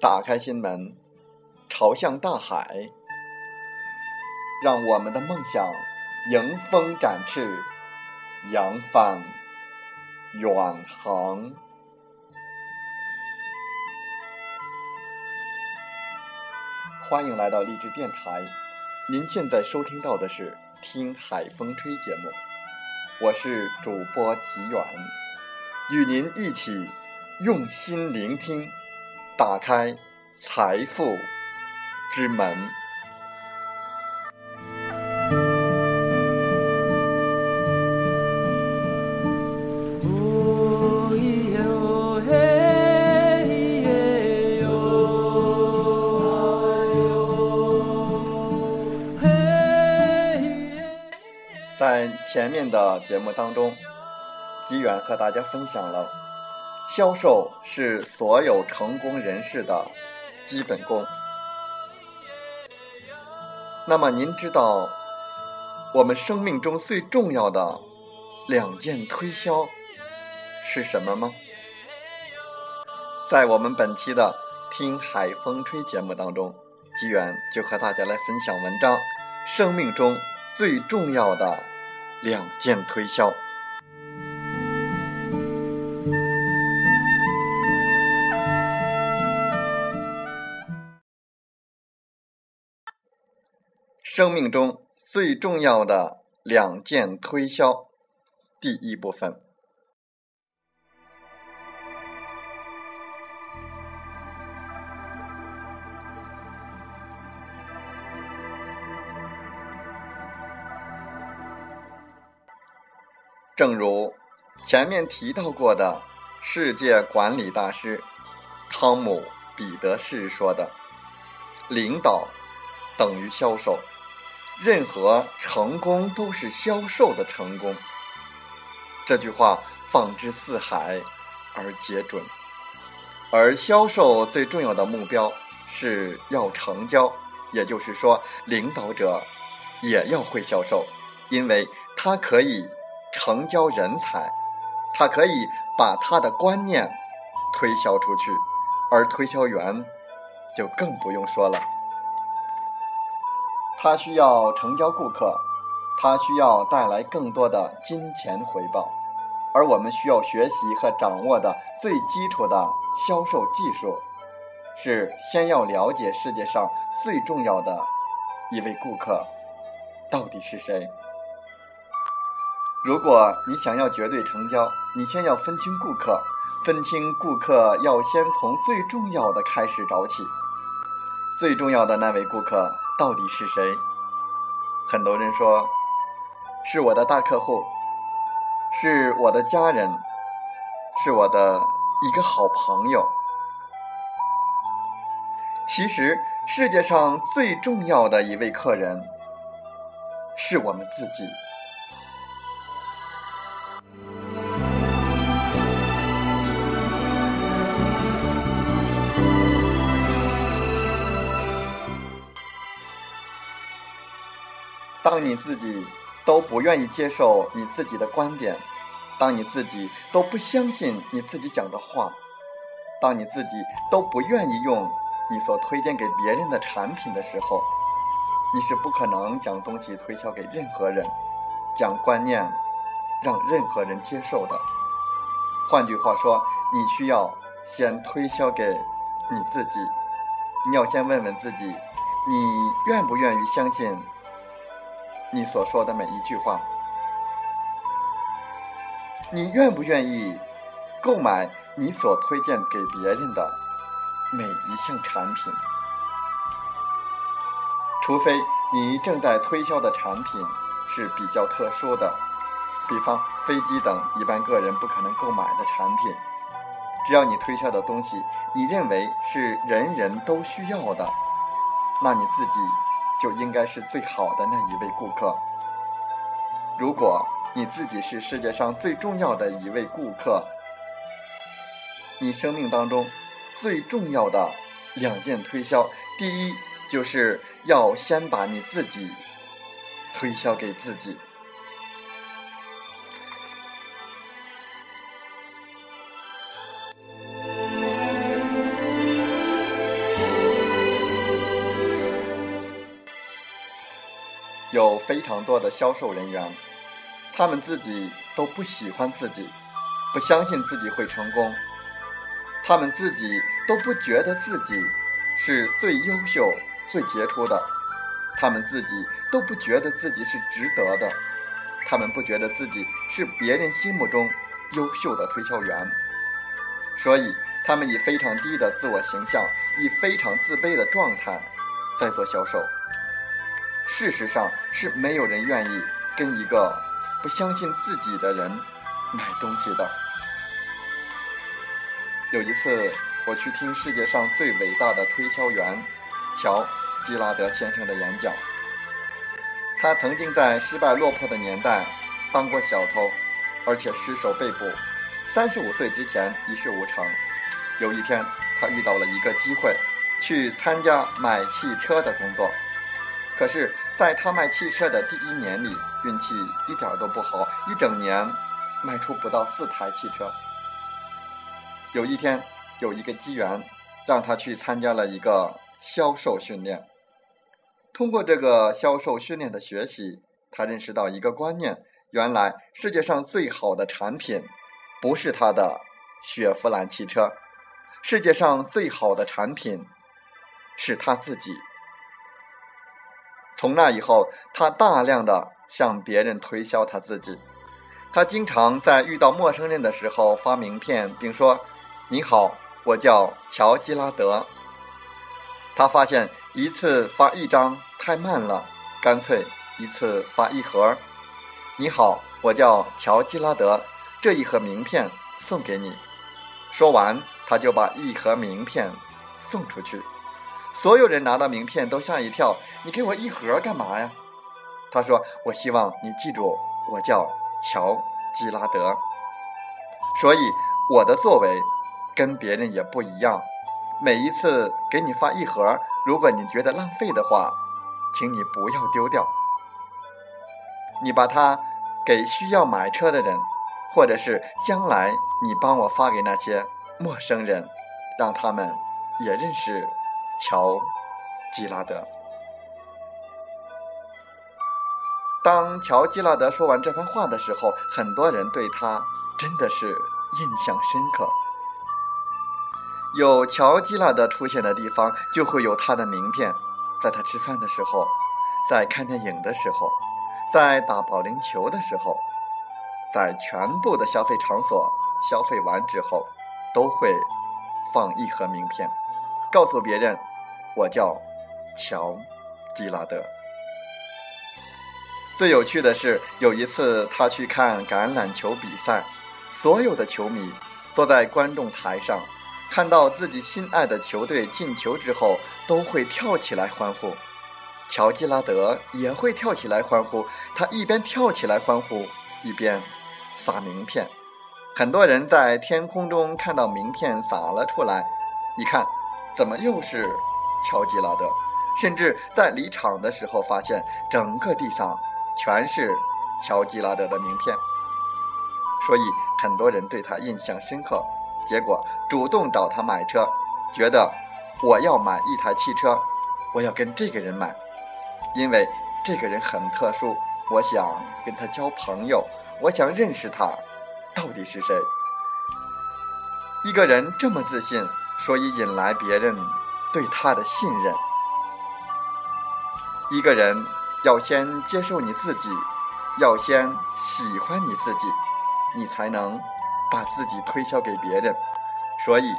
打开心门，朝向大海。让我们的梦想迎风展翅，扬帆远航。欢迎来到励志电台，您现在收听到的是《听海风吹》节目，我是主播吉远，与您一起用心聆听，打开财富之门。在前面的节目当中，吉远和大家分享了，销售是所有成功人士的基本功。那么您知道，我们生命中最重要的两件推销是什么吗？在我们本期的《听海风吹》节目当中，吉远就和大家来分享文章：生命中最重要的。两件推销。生命中最重要的两件推销，第一部分。正如前面提到过的世界管理大师汤姆·彼得士说的：“领导等于销售，任何成功都是销售的成功。”这句话放之四海而皆准。而销售最重要的目标是要成交，也就是说，领导者也要会销售，因为他可以。成交人才，他可以把他的观念推销出去，而推销员就更不用说了。他需要成交顾客，他需要带来更多的金钱回报，而我们需要学习和掌握的最基础的销售技术，是先要了解世界上最重要的一位顾客到底是谁。如果你想要绝对成交，你先要分清顾客，分清顾客要先从最重要的开始找起。最重要的那位顾客到底是谁？很多人说是我的大客户，是我的家人，是我的一个好朋友。其实世界上最重要的一位客人是我们自己。当你自己都不愿意接受你自己的观点，当你自己都不相信你自己讲的话，当你自己都不愿意用你所推荐给别人的产品的时候，你是不可能将东西推销给任何人，将观念让任何人接受的。换句话说，你需要先推销给你自己，你要先问问自己，你愿不愿意相信？你所说的每一句话，你愿不愿意购买你所推荐给别人的每一项产品？除非你正在推销的产品是比较特殊的，比方飞机等一般个人不可能购买的产品。只要你推销的东西，你认为是人人都需要的，那你自己就应该是最好的那一位顾客。如果你自己是世界上最重要的一位顾客，你生命当中最重要的两件推销，第一就是要先把你自己推销给自己。非常多的销售人员，他们自己都不喜欢自己，不相信自己会成功，他们自己都不觉得自己是最优秀、最杰出的，他们自己都不觉得自己是值得的，他们不觉得自己是别人心目中优秀的推销员，所以他们以非常低的自我形象，以非常自卑的状态在做销售。事实上是没有人愿意跟一个不相信自己的人买东西的。有一次，我去听世界上最伟大的推销员乔基拉德先生的演讲。他曾经在失败落魄的年代当过小偷，而且失手被捕。三十五岁之前一事无成。有一天，他遇到了一个机会，去参加买汽车的工作。可是，在他卖汽车的第一年里，运气一点都不好，一整年卖出不到四台汽车。有一天，有一个机缘，让他去参加了一个销售训练。通过这个销售训练的学习，他认识到一个观念：原来世界上最好的产品，不是他的雪佛兰汽车，世界上最好的产品，是他自己。从那以后，他大量的向别人推销他自己。他经常在遇到陌生人的时候发名片，并说：“你好，我叫乔基拉德。”他发现一次发一张太慢了，干脆一次发一盒。“你好，我叫乔基拉德，这一盒名片送给你。”说完，他就把一盒名片送出去。所有人拿到名片都吓一跳，你给我一盒干嘛呀？他说：“我希望你记住，我叫乔基拉德。所以我的作为跟别人也不一样。每一次给你发一盒，如果你觉得浪费的话，请你不要丢掉，你把它给需要买车的人，或者是将来你帮我发给那些陌生人，让他们也认识。”乔基拉德。当乔基拉德说完这番话的时候，很多人对他真的是印象深刻。有乔基拉德出现的地方，就会有他的名片。在他吃饭的时候，在看电影的时候，在打保龄球的时候，在全部的消费场所消费完之后，都会放一盒名片，告诉别人。我叫乔基拉德。最有趣的是，有一次他去看橄榄球比赛，所有的球迷坐在观众台上，看到自己心爱的球队进球之后，都会跳起来欢呼。乔基拉德也会跳起来欢呼，他一边跳起来欢呼，一边撒名片。很多人在天空中看到名片撒了出来，一看，怎么又是？乔吉拉德，甚至在离场的时候，发现整个地上全是乔吉拉德的名片，所以很多人对他印象深刻。结果主动找他买车，觉得我要买一台汽车，我要跟这个人买，因为这个人很特殊，我想跟他交朋友，我想认识他到底是谁。一个人这么自信，所以引来别人。对他的信任。一个人要先接受你自己，要先喜欢你自己，你才能把自己推销给别人。所以，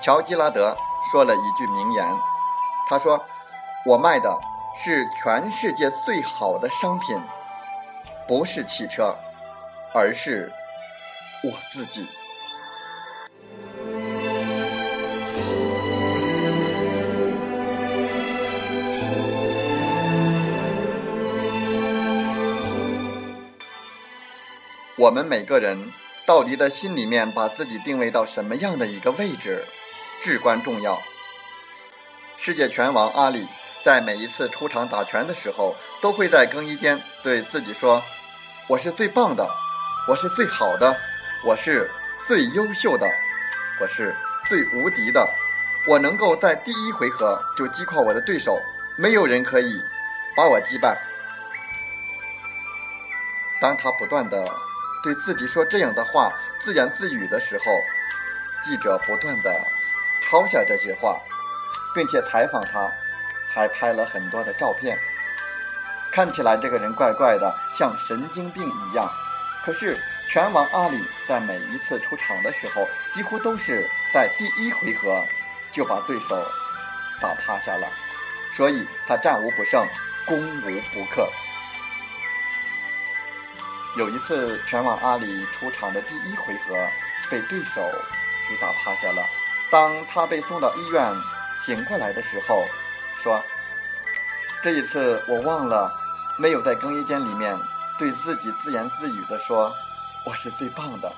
乔吉拉德说了一句名言，他说：“我卖的是全世界最好的商品，不是汽车，而是我自己。我们每个人到底在心里面把自己定位到什么样的一个位置，至关重要。世界拳王阿里在每一次出场打拳的时候，都会在更衣间对自己说：“我是最棒的，我是最好的，我是最优秀的，我是最无敌的，我能够在第一回合就击垮我的对手，没有人可以把我击败。”当他不断的。对自己说这样的话，自言自语的时候，记者不断的抄下这些话，并且采访他，还拍了很多的照片。看起来这个人怪怪的，像神经病一样。可是拳王阿里在每一次出场的时候，几乎都是在第一回合就把对手打趴下了，所以他战无不胜，攻无不克。有一次，拳王阿里出场的第一回合被对手给打趴下了。当他被送到医院醒过来的时候，说：“这一次我忘了没有在更衣间里面对自己自言自语的说我是最棒的。”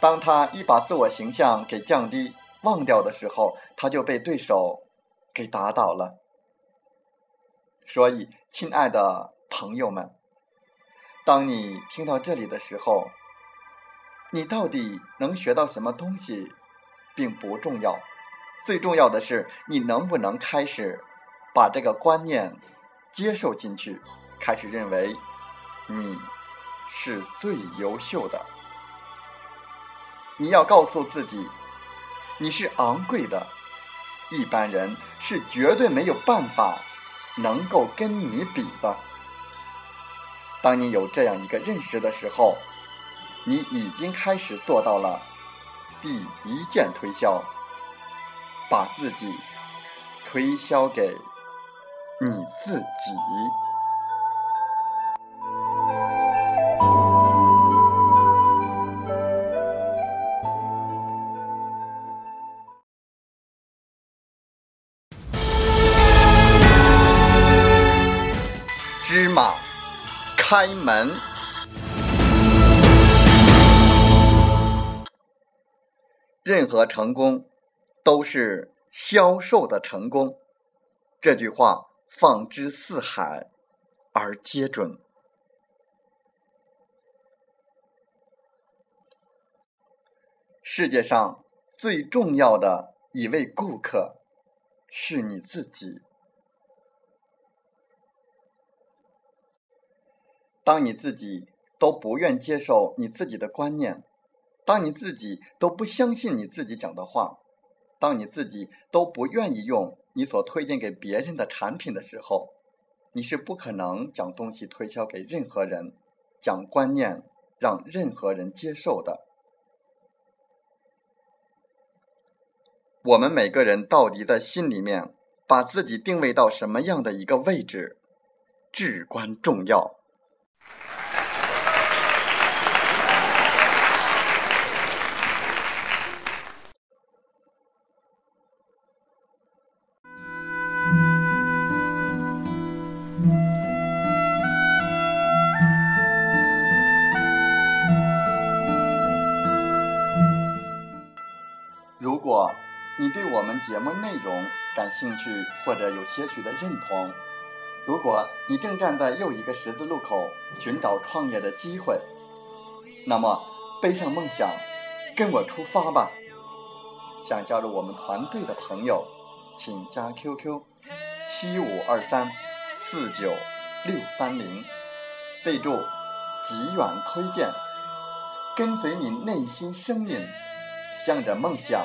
当他一把自我形象给降低忘掉的时候，他就被对手给打倒了。所以，亲爱的朋友们。当你听到这里的时候，你到底能学到什么东西，并不重要，最重要的是你能不能开始把这个观念接受进去，开始认为你是最优秀的。你要告诉自己，你是昂贵的，一般人是绝对没有办法能够跟你比的。当你有这样一个认识的时候，你已经开始做到了第一件推销，把自己推销给你自己。开门。任何成功都是销售的成功，这句话放之四海而皆准。世界上最重要的一位顾客是你自己。当你自己都不愿接受你自己的观念，当你自己都不相信你自己讲的话，当你自己都不愿意用你所推荐给别人的产品的时候，你是不可能将东西推销给任何人，将观念让任何人接受的。我们每个人到底在心里面把自己定位到什么样的一个位置，至关重要。对我们节目内容感兴趣，或者有些许的认同，如果你正站在又一个十字路口寻找创业的机会，那么背上梦想，跟我出发吧！想加入我们团队的朋友，请加 QQ 七五二三四九六三零，备注“极远推荐”，跟随你内心声音。向着梦想